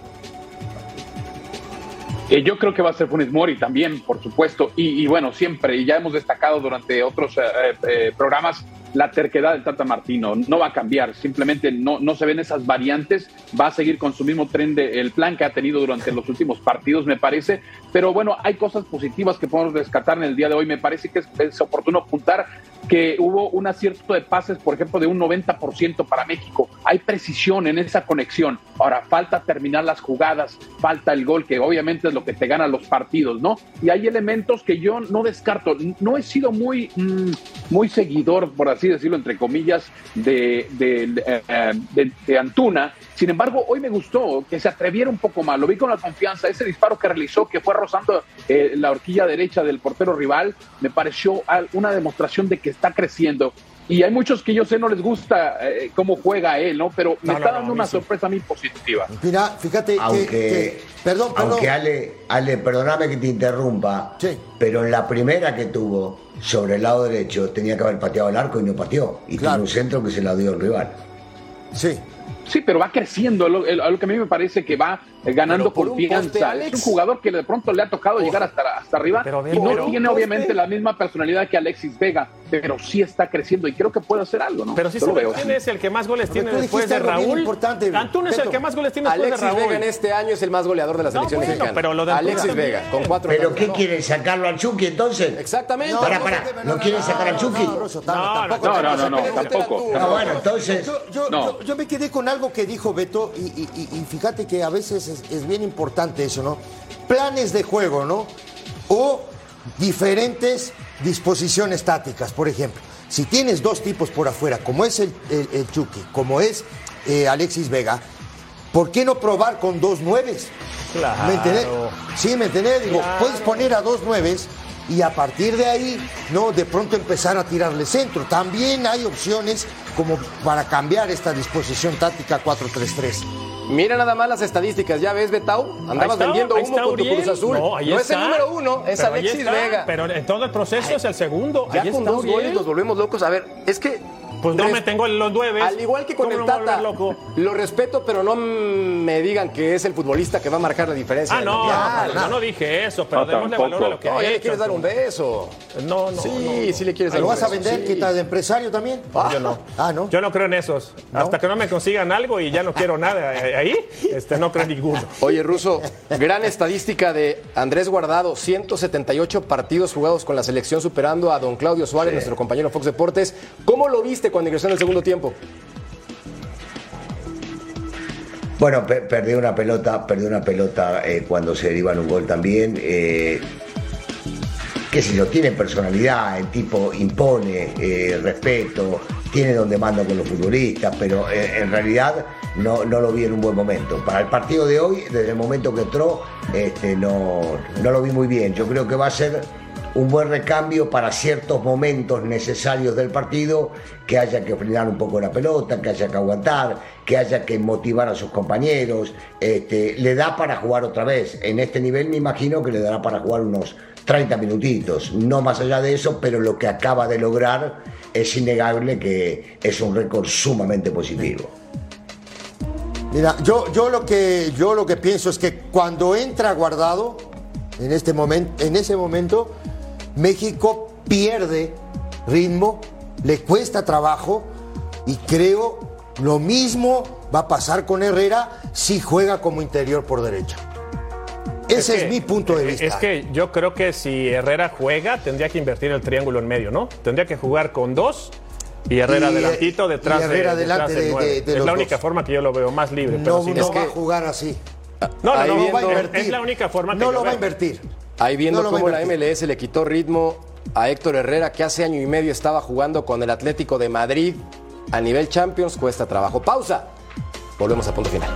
Eh, yo creo que va a ser Funes Mori también, por supuesto. Y, y bueno, siempre, y ya hemos destacado durante otros eh, eh, programas, la terquedad del Tata Martino no va a cambiar. Simplemente no, no se ven esas variantes. Va a seguir con su mismo tren de el plan que ha tenido durante los últimos partidos, me parece. Pero bueno, hay cosas positivas que podemos rescatar en el día de hoy. Me parece que es, es oportuno apuntar que hubo un acierto de pases, por ejemplo, de un 90% para México. Hay precisión en esa conexión. Ahora, falta terminar las jugadas, falta el gol, que obviamente es lo que te gana los partidos, ¿no? Y hay elementos que yo no descarto. No he sido muy, mm, muy seguidor, por así decirlo, entre comillas, de, de, eh, de- de Antuna. Sin embargo, hoy me gustó que se atreviera un poco más. Lo vi con la confianza. Ese disparo que realizó, que fue rozando eh, la horquilla derecha del portero rival, me pareció una demostración de que está creciendo. Y hay muchos que yo sé no les gusta eh, cómo juega él, ¿no? Pero me No, está no, dando una sí. sorpresa a mí positiva. Mira, fíjate que- Aunque, que, Perdón, perdón. aunque Ale, Ale, perdóname que te interrumpa, pero en la primera que tuvo sobre el lado derecho tenía que haber pateado el arco y no pateó. Y tiene un centro que se la dio el rival. Sí. Sí, pero va creciendo, a lo que a mí me parece que va ganando por un poste, confianza. Alex. es un jugador que de pronto le ha tocado llegar hasta, hasta arriba Pero, y no pero- tiene obviamente la misma personalidad que Alexis Vega, pero sí está creciendo y creo que puede hacer algo, ¿no? Pero sí Yo lo sabe veo quién es el que más goles Pero tiene después de Raúl. importante, Antuna es el que más goles tiene después Alexis de Raúl. Vega en este año es el más goleador de la selección bueno, mexicana. pero lo de Alexis también. Vega, con cuatro ¿Pero qué ¿no? quieren? ¿Sacarlo al Chucky entonces? Exactamente. No, para, para. ¿No, quieren sacar al Chucky? No, No, No, tampoco. Bueno, entonces. Yo, me quedé con algo que dijo Beto y, y- y- y fíjate que a veces es, es bien importante eso, ¿no? Planes de juego, ¿no? O diferentes disposiciones tácticas, por ejemplo. Si tienes dos tipos por afuera, como es el, el, el Chucky, como es eh, Alexis Vega, ¿por qué no probar con dos nueves? Claro. ¿Me entendés? Sí, ¿me entendés? Digo, Claro. puedes poner a dos nueves y a partir de ahí, no, de pronto empezar a tirarle centro. También hay opciones como para cambiar esta disposición táctica 4-3-3. Mira nada más las estadísticas, ya ves, Betau, andabas está, vendiendo humo con tu. Cruz Azul. No, es el número uno, es Alexis está, Vega. Pero en todo el proceso es el segundo. Ya ahí con dos Uriel. goles nos volvemos locos. A ver, es que. Pues no res- me tengo los nueve. Al igual que con ¿Cómo el no Tata, loco? lo respeto, pero no me digan que es el futbolista que va a marcar la diferencia. Ah, no, Mundial. yo no dije eso, pero No, démosle valor a lo que No, ha ya le hecho. quieres dar un beso. No, no. sí, no, no. sí le quieres dar ¿Lo un vas a beso. vender? sí. ¿Qué tal de empresario también? Yo no. Ah, ¿no? Yo no creo en esos. Hasta que no me consigan algo y ya no quiero nada ahí, este, no creo en ninguno. Oye, Ruso, gran estadística de Andrés Guardado, 178 partidos jugados con la selección, superando a don Claudio Suárez, nuestro compañero Fox Deportes. ¿Cómo lo viste cuando ingresó en el segundo tiempo? Bueno, pe- perdió una pelota, perdió una pelota eh, cuando se deriva en un gol también. eh, qué sé tiene personalidad, el tipo impone eh, respeto, tiene donde manda con los futbolistas, pero eh, en realidad no, no lo vi en un buen momento. Para el partido de hoy, desde el momento que entró, este, no, no lo vi muy bien. Yo creo que va a ser un buen recambio para ciertos momentos necesarios del partido, que haya que frenar un poco la pelota, que haya que aguantar, que haya que motivar a sus compañeros. Este, le da para jugar otra vez. En este nivel me imagino que le dará para jugar unos 30 minutitos, no más allá de eso, pero lo que acaba de lograr es innegable que es un récord sumamente positivo. Mira, yo, yo, lo que, yo lo que pienso es que cuando entra guardado, en, este momento, en ese momento, México pierde ritmo, le cuesta trabajo y creo lo mismo va a pasar con Herrera si juega como interior por derecha. Ese es, que- mi punto de vista. Es que yo creo que si Herrera juega, tendría que invertir el triángulo en medio, ¿no? Tendría que jugar con dos Y Herrera Y, adelantito detrás y Herrera de, detrás de- nueve. de- de Es la única dos. forma que yo lo veo más libre. pero No, sin no eso- va a jugar así. No, no, no, No va a invertir. es la única forma que No yo lo va a invertir. Ahí viendo No cómo la. MLS le quitó ritmo a Héctor Herrera, que hace año y medio estaba jugando con el Atlético de Madrid a nivel Champions, cuesta trabajo. Pausa. Volvemos a punto final.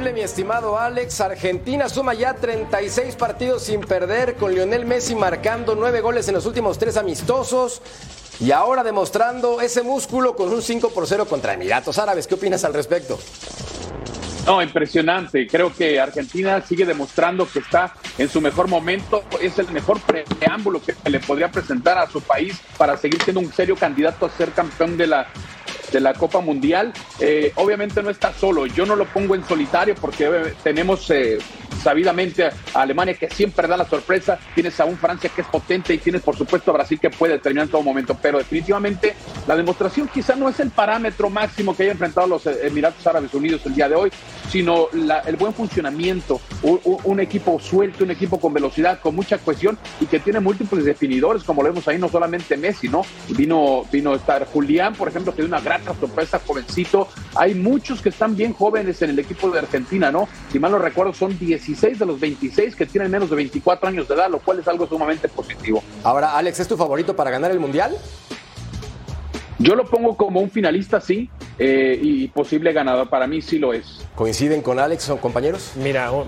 Mi estimado Alex. Argentina suma ya 36 partidos sin perder, con Lionel Messi marcando 9 goles en los últimos 3 amistosos. Y ahora demostrando ese músculo con un 5 por 0 contra Emiratos Árabes. ¿Qué opinas al respecto? No, impresionante. Creo que Argentina sigue demostrando que está en su mejor momento. Es el mejor preámbulo que le podría presentar a su país para seguir siendo un serio candidato a ser campeón de la de la Copa Mundial. Eh, obviamente no está solo. Yo no lo pongo en solitario porque eh, tenemos eh, sabidamente a Alemania que siempre da la sorpresa. Tienes a un Francia que es potente y tienes por supuesto a Brasil que puede terminar en todo momento. Pero definitivamente la demostración quizá no es el parámetro máximo que haya enfrentado los eh, Emiratos Árabes Unidos el día de hoy, sino la- el buen funcionamiento, un, un- equipo suelto, un equipo con velocidad, con mucha cohesión y que tiene múltiples definidores, como lo vemos ahí, no solamente Messi, ¿no? Vino, vino a estar Julián, por ejemplo, que dio una grata sorpresa, jovencito. Hay muchos que están bien jóvenes en el equipo de Argentina, ¿no? Si mal no recuerdo, son 16 de los 26 que tienen menos de 24 años de edad, lo cual es algo sumamente positivo. Ahora, Alex, ¿es tu favorito para ganar el Mundial? Yo lo pongo como un finalista, sí, eh, y posible ganador. Para mí sí lo es. ¿Coinciden con Alex o compañeros? Mira, o-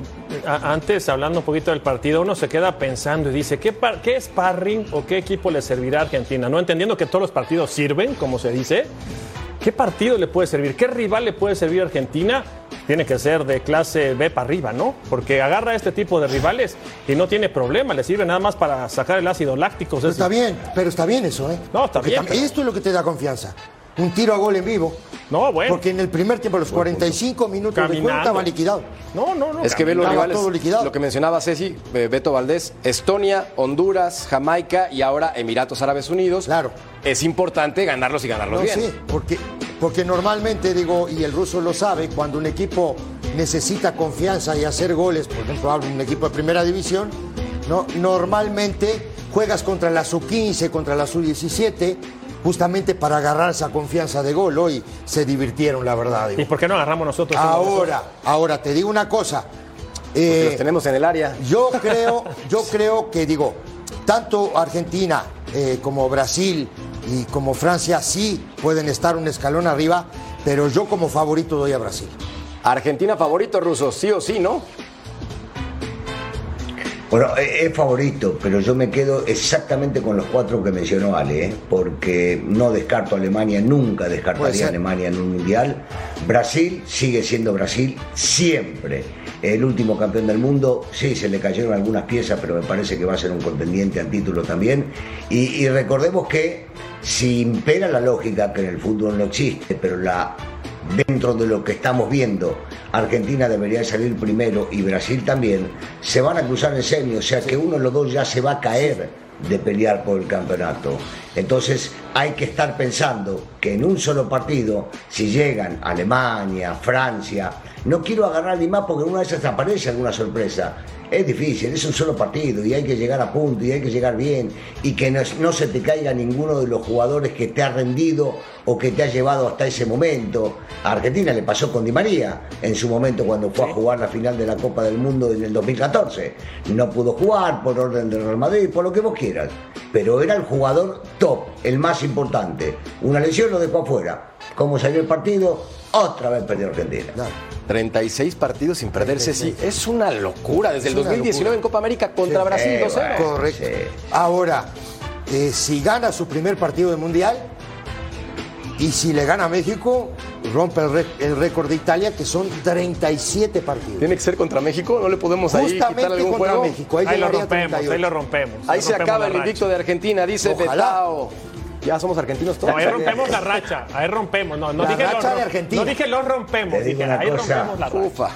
a- antes hablando un poquito del partido, uno se queda pensando y dice, ¿qué, par- ¿qué sparring o qué equipo le servirá a Argentina? No entendiendo que todos los partidos sirven, como se dice. ¿Qué partido le puede servir? ¿Qué rival le puede servir a Argentina? Tiene que ser de clase B para arriba, ¿no? Porque agarra a este tipo de rivales y no tiene problema, le sirve nada más para sacar el ácido láctico. Pero está bien, pero está bien eso, ¿eh? No, está Porque bien, pero- Esto es lo que te da confianza. Un tiro a gol en vivo. No, bueno. Porque en el primer tiempo, los 45 minutos de Caminando. juego, estaba liquidado. No, no, no. Es que ve los rivales, todo liquidado. lo que mencionaba Ceci, eh, Beto Valdés, Estonia, Honduras, Jamaica y ahora Emiratos Árabes Unidos. Claro. Es importante ganarlos y ganarlos No, bien. sí, porque, porque normalmente, digo, y el ruso lo sabe, cuando un equipo necesita confianza y hacer goles, por ejemplo, hablo de un equipo de primera división, ¿no? normalmente juegas contra la sub-15, contra la sub-17, justamente para agarrar esa confianza de gol. Hoy se divirtieron, la verdad. digo. ¿Y por qué no agarramos nosotros? Ahora, ahora te digo una cosa. Eh, los tenemos en el área. yo *laughs* creo, yo creo que digo, tanto Argentina eh, como Brasil y como Francia sí pueden estar un escalón arriba, pero yo como favorito doy a Brasil. Argentina favorito ruso, sí o sí, ¿no? Bueno, eh, es favorito, pero yo me quedo exactamente con los cuatro que mencionó Ale, ¿eh? porque no descarto a Alemania, nunca descartaría a Alemania en un mundial. Brasil sigue siendo Brasil siempre. El último campeón del mundo, sí, se le cayeron algunas piezas, pero me parece que va a ser un contendiente al título también. Y, y recordemos que si impera la lógica, que en el fútbol no existe, pero la dentro de lo que estamos viendo, Argentina debería salir primero y Brasil también, se van a cruzar en serio, o sea que uno de los dos ya se va a caer de pelear por el campeonato. Entonces hay que estar pensando que en un solo partido, si llegan Alemania, Francia, no quiero agarrar ni más porque una vez te aparece alguna sorpresa. Es difícil, es un solo partido y hay que llegar a punto y hay que llegar bien y que no, no se te caiga ninguno de los jugadores que te ha rendido o que te ha llevado hasta ese momento. A Argentina le pasó con Di María en su momento cuando fue a jugar la final de la Copa del Mundo en el 2014. No pudo jugar por orden del Real Madrid, por lo que vos quieras, pero era el jugador top, el más importante. Una lesión lo dejó afuera. ¿Cómo salió el partido? Otra vez perdió Argentina. 36 partidos sin perderse, sí. Es una locura. Desde Es el una 2019 locura. en Copa América contra Sí. Brasil Eh, 2-0. bueno. Correcto. Sí. Ahora, eh, si gana su primer partido de mundial y si le gana a México, rompe el, récord de Italia, que son 37 partidos. Tiene que ser contra México, no le podemos ahí quitar Justamente algún contra juego. México. Ahí, Ahí lo rompemos, 38. ahí lo rompemos. Ahí Ahí se rompemos acaba el invicto de Argentina, dice. Betao. Ya somos argentinos todos. No, ahí rompemos la racha, ahí rompemos. No, no La dije racha los, de Argentina. No dije los rompemos, Te digo dije una ahí cosa. rompemos la racha. Ufa.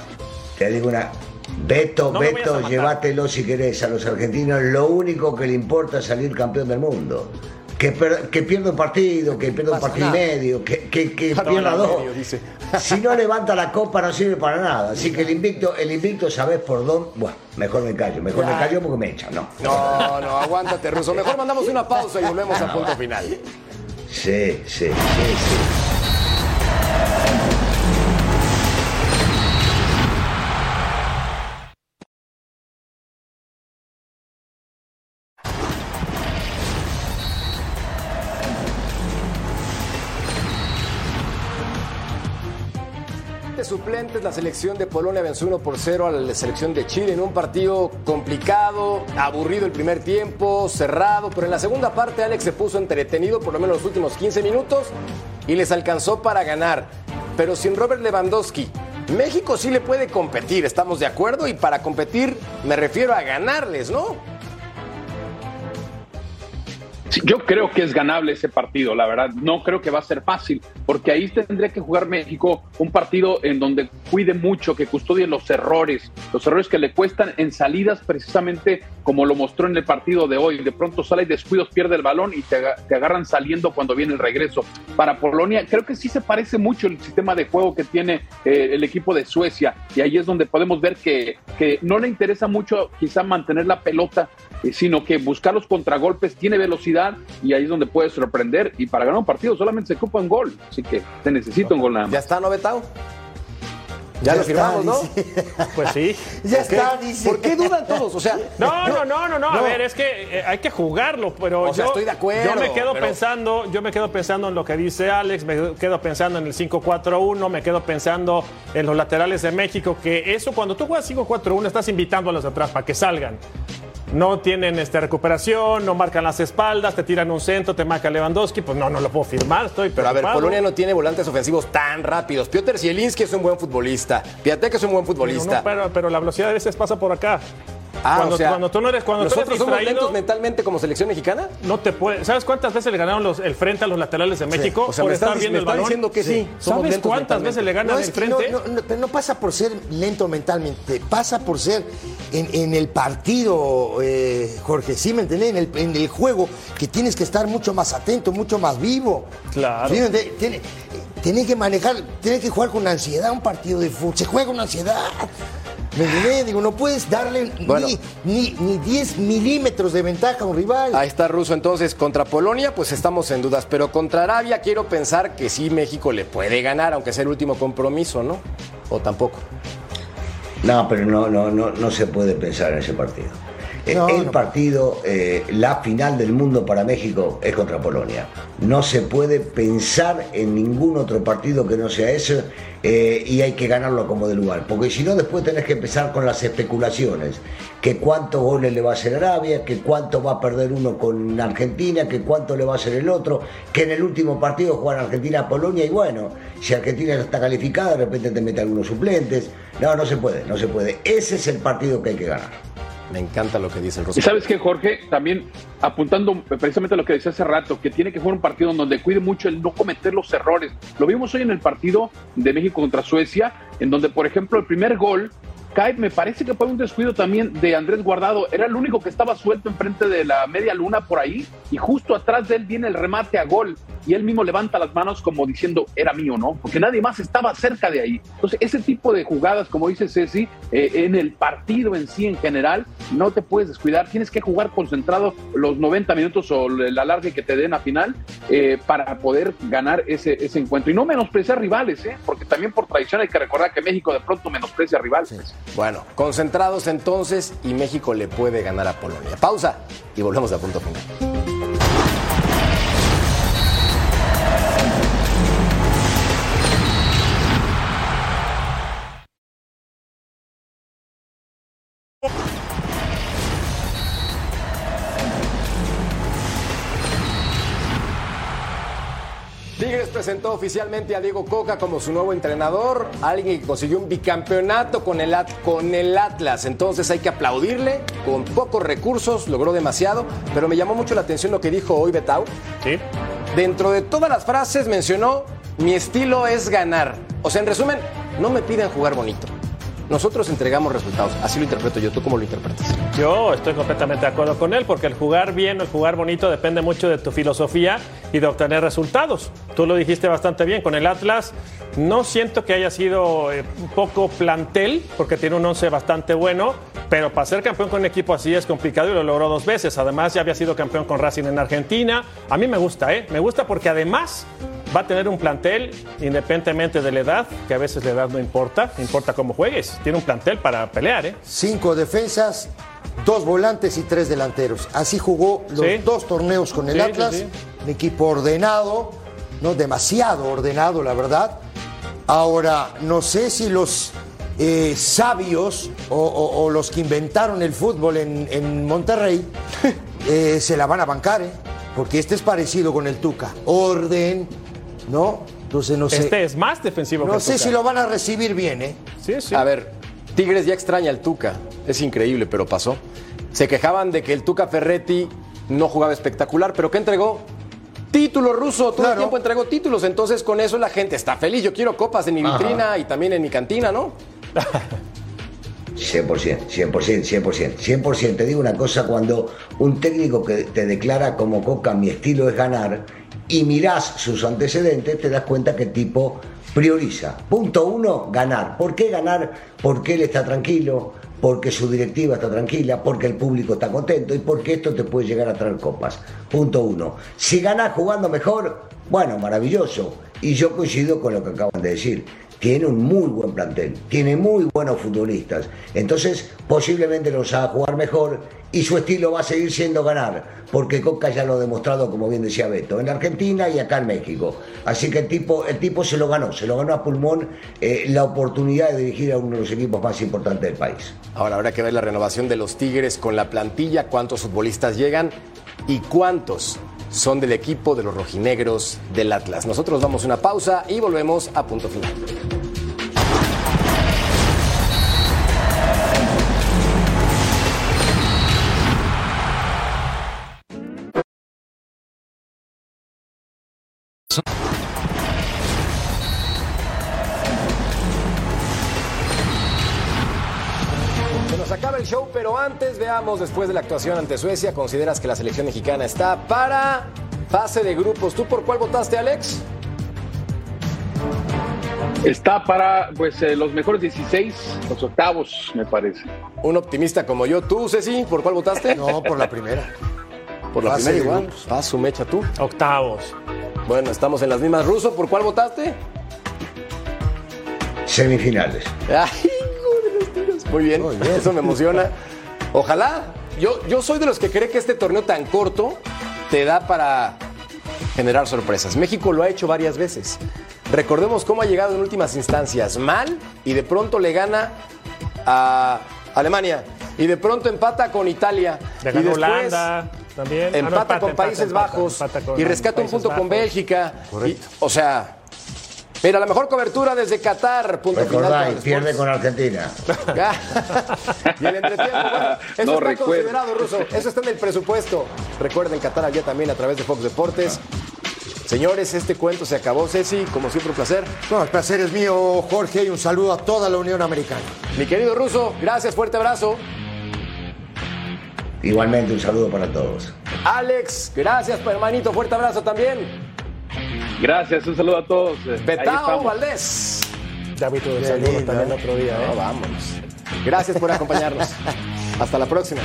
Te digo una. Beto, No Beto, llévatelo si querés. A los argentinos lo único que le importa es salir campeón del mundo. Que, per- que pierda un partido, que pierda un partido y medio, que, que, que pierda dos. medio, dice. Si no levanta la copa no sirve para nada. Así que el invicto, el invicto, ¿sabés por dónde? Bueno, mejor me callo, mejor me callo porque me echan, ¿no? No, no, aguántate, Ruso. Mejor mandamos una pausa y volvemos al punto final. Sí, sí, sí, sí. La selección de Polonia venció 1 por 0 a la selección de Chile en un partido complicado, aburrido el primer tiempo, cerrado, pero en la segunda parte Alex se puso entretenido por lo menos los últimos 15 minutos y les alcanzó para ganar. Pero sin Robert Lewandowski, México sí le puede competir, estamos de acuerdo, y para competir me refiero a ganarles, ¿no? Yo creo que es ganable ese partido, la verdad. No creo que va a ser fácil, porque ahí tendría que jugar México un partido en donde cuide mucho, que custodie los errores, los errores que le cuestan en salidas, precisamente como lo mostró en el partido de hoy. De pronto sale y descuidos, pierde el balón y te, aga- te agarran saliendo cuando viene el regreso. Para Polonia, creo que sí se parece mucho el sistema de juego que tiene eh, el equipo de Suecia, y ahí es donde podemos ver que, que no le interesa mucho quizá mantener la pelota sino que buscar los contragolpes, tiene velocidad y ahí es donde puede sorprender. Y para ganar un partido solamente se ocupa un gol, así que se necesita un gol nada ¿Ya más. está, no, Betao? Ya, lo está, firmamos, ¿no? dice. *laughs* Pues sí. Ya ¿Por qué? está, dice. ¿Por qué dudan todos? O sea, *laughs* No, no, no, no, no, A No. ver, es que eh, hay que jugarlo, pero O sea, yo, estoy de acuerdo, yo me quedo pero- pensando, yo me quedo pensando en lo que dice Alex, me quedo pensando en el 5-4-1, me quedo pensando en los laterales de México, que eso cuando tú juegas 5-4-1 estás invitando a los de atrás para que salgan. No tienen este, recuperación, no marcan las espaldas, te tiran un centro, te marca Lewandowski, pues no, no lo puedo firmar, estoy Pero a ver. Polonia no tiene volantes ofensivos tan rápidos. Piotr Zielinski es un buen futbolista. Piatek es un buen Pero, futbolista. no, pero, pero la velocidad a veces pasa por acá. Ah, cuando, o sea, cuando tú no eres, cuando tú eres ¿Nosotros somos lentos mentalmente como selección mexicana? no te puedes. ¿Sabes cuántas veces le ganaron los- el frente a los laterales de México O sea, por me estar estás- viendo el balón? diciendo que sí, somos ¿Sabes cuántas veces le ganan No, el frente? no, no, pero no pasa por ser lento mentalmente, pasa por ser en, en el partido, eh, Jorge, ¿sí me entendés? En el, en el juego, que tienes que estar mucho más atento, mucho más vivo. Claro. ¿Sí me Tienes que manejar, tienes que jugar con ansiedad un partido de fútbol, se juega con ansiedad. ¿Me? Digo, no puedes darle Bueno. ni, ni, ni 10 milímetros de ventaja a un rival. Ahí está Ruso. Entonces, contra Polonia, pues estamos en dudas. Pero contra Arabia, quiero pensar que sí México le puede ganar, aunque sea el último compromiso, ¿no? O tampoco. No, pero no, no, no, no se puede pensar en ese partido. Eh, No, el no. partido, eh, la final del mundo para México es contra Polonia. No se puede pensar en ningún otro partido que no sea ese eh, y hay que ganarlo como de lugar. Porque si no, después tenés que empezar con las especulaciones. Que cuántos goles le va a hacer Arabia, que cuánto va a perder uno con Argentina, que cuánto le va a hacer el otro, que en el último partido juegan Argentina-Polonia y bueno, si Argentina está calificada, de repente te mete algunos suplentes. No, no se puede, no se puede. Ese es el partido que hay que ganar. Me encanta lo que dice el Ruso. Y sabes que Jorge, también apuntando precisamente a lo que decía hace rato, que tiene que jugar un partido en donde cuide mucho el no cometer los errores. Lo vimos hoy en el partido de México contra Suecia, en donde, por ejemplo, el primer gol cae, me parece que fue un descuido también de Andrés Guardado. Era el único que estaba suelto enfrente de la media luna por ahí, y justo atrás de él viene el remate a gol. Y él mismo levanta las manos como diciendo, era mío, ¿no? Porque nadie más estaba cerca de ahí. Entonces, ese tipo de jugadas, como dice Ceci, eh, en el partido en sí en general, no te puedes descuidar. Tienes que jugar concentrado los 90 minutos o el alargue que te den a final eh, para poder ganar ese, ese encuentro. Y no menospreciar rivales, ¿eh? Porque también por tradición hay que recordar que México de pronto menosprecia rivales. Bueno, concentrados entonces y México le puede ganar a Polonia. Pausa y volvemos a punto final. Presentó oficialmente a Diego Coca como su nuevo entrenador, alguien que consiguió un bicampeonato con el, con el Atlas. Entonces hay que aplaudirle, con pocos recursos logró demasiado, pero me llamó mucho la atención lo que dijo hoy Betau. Sí. Dentro de todas las frases mencionó, mi estilo es ganar. O sea, en resumen, no me piden jugar bonito. Nosotros entregamos resultados. Así lo interpreto yo. ¿Tú cómo lo interpretas? Yo estoy completamente de acuerdo con él porque el jugar bien el jugar bonito depende mucho de tu filosofía y de obtener resultados. Tú lo dijiste bastante bien con el Atlas. No siento que haya sido eh, poco plantel porque tiene un once bastante bueno, pero para ser campeón con un equipo así es complicado y lo logró dos veces. Además ya había sido campeón con Racing en Argentina. A mí me gusta, ¿eh? Me gusta porque además va a tener un plantel independientemente de la edad, que a veces la edad no importa, importa cómo juegues. Tiene un plantel para pelear, ¿eh? Cinco defensas, dos volantes y tres delanteros. Así jugó los Sí. dos torneos con el Sí, Atlas. sí. Un equipo ordenado, no demasiado ordenado, la verdad. Ahora, no sé si los eh, sabios o, o- o los que inventaron el fútbol en, en Monterrey *laughs* eh, se la van a bancar, ¿eh? Porque este es parecido con el Tuca. Orden, ¿no? Entonces no sé. Este es más defensivo que no sé Tuca. si lo van a recibir bien, ¿eh? Sí, sí. A ver, Tigres ya extraña al Tuca. Es increíble, pero pasó. Se quejaban de que el Tuca Ferretti no jugaba espectacular, pero ¿qué entregó? Título ruso, todo el tiempo entregó títulos, entonces con eso la gente está feliz. Yo quiero copas en mi vitrina y también en mi cantina, ¿no? 100%, 100%, 100%, 100%. Te digo una cosa, cuando un técnico que te declara como Coca, mi estilo es ganar, y mirás sus antecedentes, te das cuenta que el tipo prioriza. Punto uno, ganar. ¿Por qué ganar? Porque él está tranquilo, porque su directiva está tranquila, porque el público está contento y porque esto te puede llegar a traer copas. Punto uno. Si ganás jugando mejor, bueno, maravilloso. Y yo coincido con lo que acaban de decir tiene un muy buen plantel, tiene muy buenos futbolistas. Entonces, posiblemente los haga jugar mejor y su estilo va a seguir siendo ganar, porque Coca ya lo ha demostrado, como bien decía Beto, en Argentina y acá en México. Así que el tipo, el tipo se lo ganó, se lo ganó a pulmón eh, la oportunidad de dirigir a uno de los equipos más importantes del país. Ahora habrá que ver la renovación de los Tigres con la plantilla, cuántos futbolistas llegan y cuántos son del equipo de los rojinegros del Atlas. Nosotros damos una pausa y volvemos a punto final. Show, pero antes veamos después de la actuación ante Suecia, ¿consideras que la selección mexicana está para fase de grupos? ¿Tú por cuál votaste, Alex? Está para pues eh, los mejores 16, los octavos, me parece. Un optimista como yo. ¿Tú, Ceci, por cuál votaste? No, por la primera. Por la Fase primera igual. Ah, su mecha tú. Octavos. Bueno, estamos en las mismas. Ruso, ¿por cuál votaste? Semifinales. *laughs* Ay, Muy bien, Muy bien. eso me emociona. Ojalá. Yo, yo soy de los que cree que este torneo tan corto te da para generar sorpresas. México lo ha hecho varias veces. Recordemos cómo ha llegado en últimas instancias mal y de pronto le gana a Alemania y de pronto empata con Italia Le y después Holanda también. Ah, no, empata empate, con empate, Países empata, Bajos empata con y rescata un punto con. Bélgica. Y- o sea, mira, la mejor cobertura desde Qatar. Punto Recordá, y pierde con Argentina. *laughs* y el entretiempo, bueno, eso No está recuerdo. considerado, Ruso. Eso está en el presupuesto. Recuerden, Qatar allá también a través de Fox Deportes. Señores, este cuento se acabó, Ceci. Como siempre, un placer. No, el placer es mío, Jorge, y un saludo a toda la Unión Americana. Mi querido Ruso, gracias, fuerte abrazo. Igualmente, un saludo para todos. Alex, gracias, hermanito, fuerte abrazo también. Gracias, un saludo a todos. eh, Betao estamos. Valdés. David, Qué saludo lindo, también ¿eh? otro día. ¿eh? No, vámonos. Gracias por acompañarnos. *laughs* Hasta la próxima.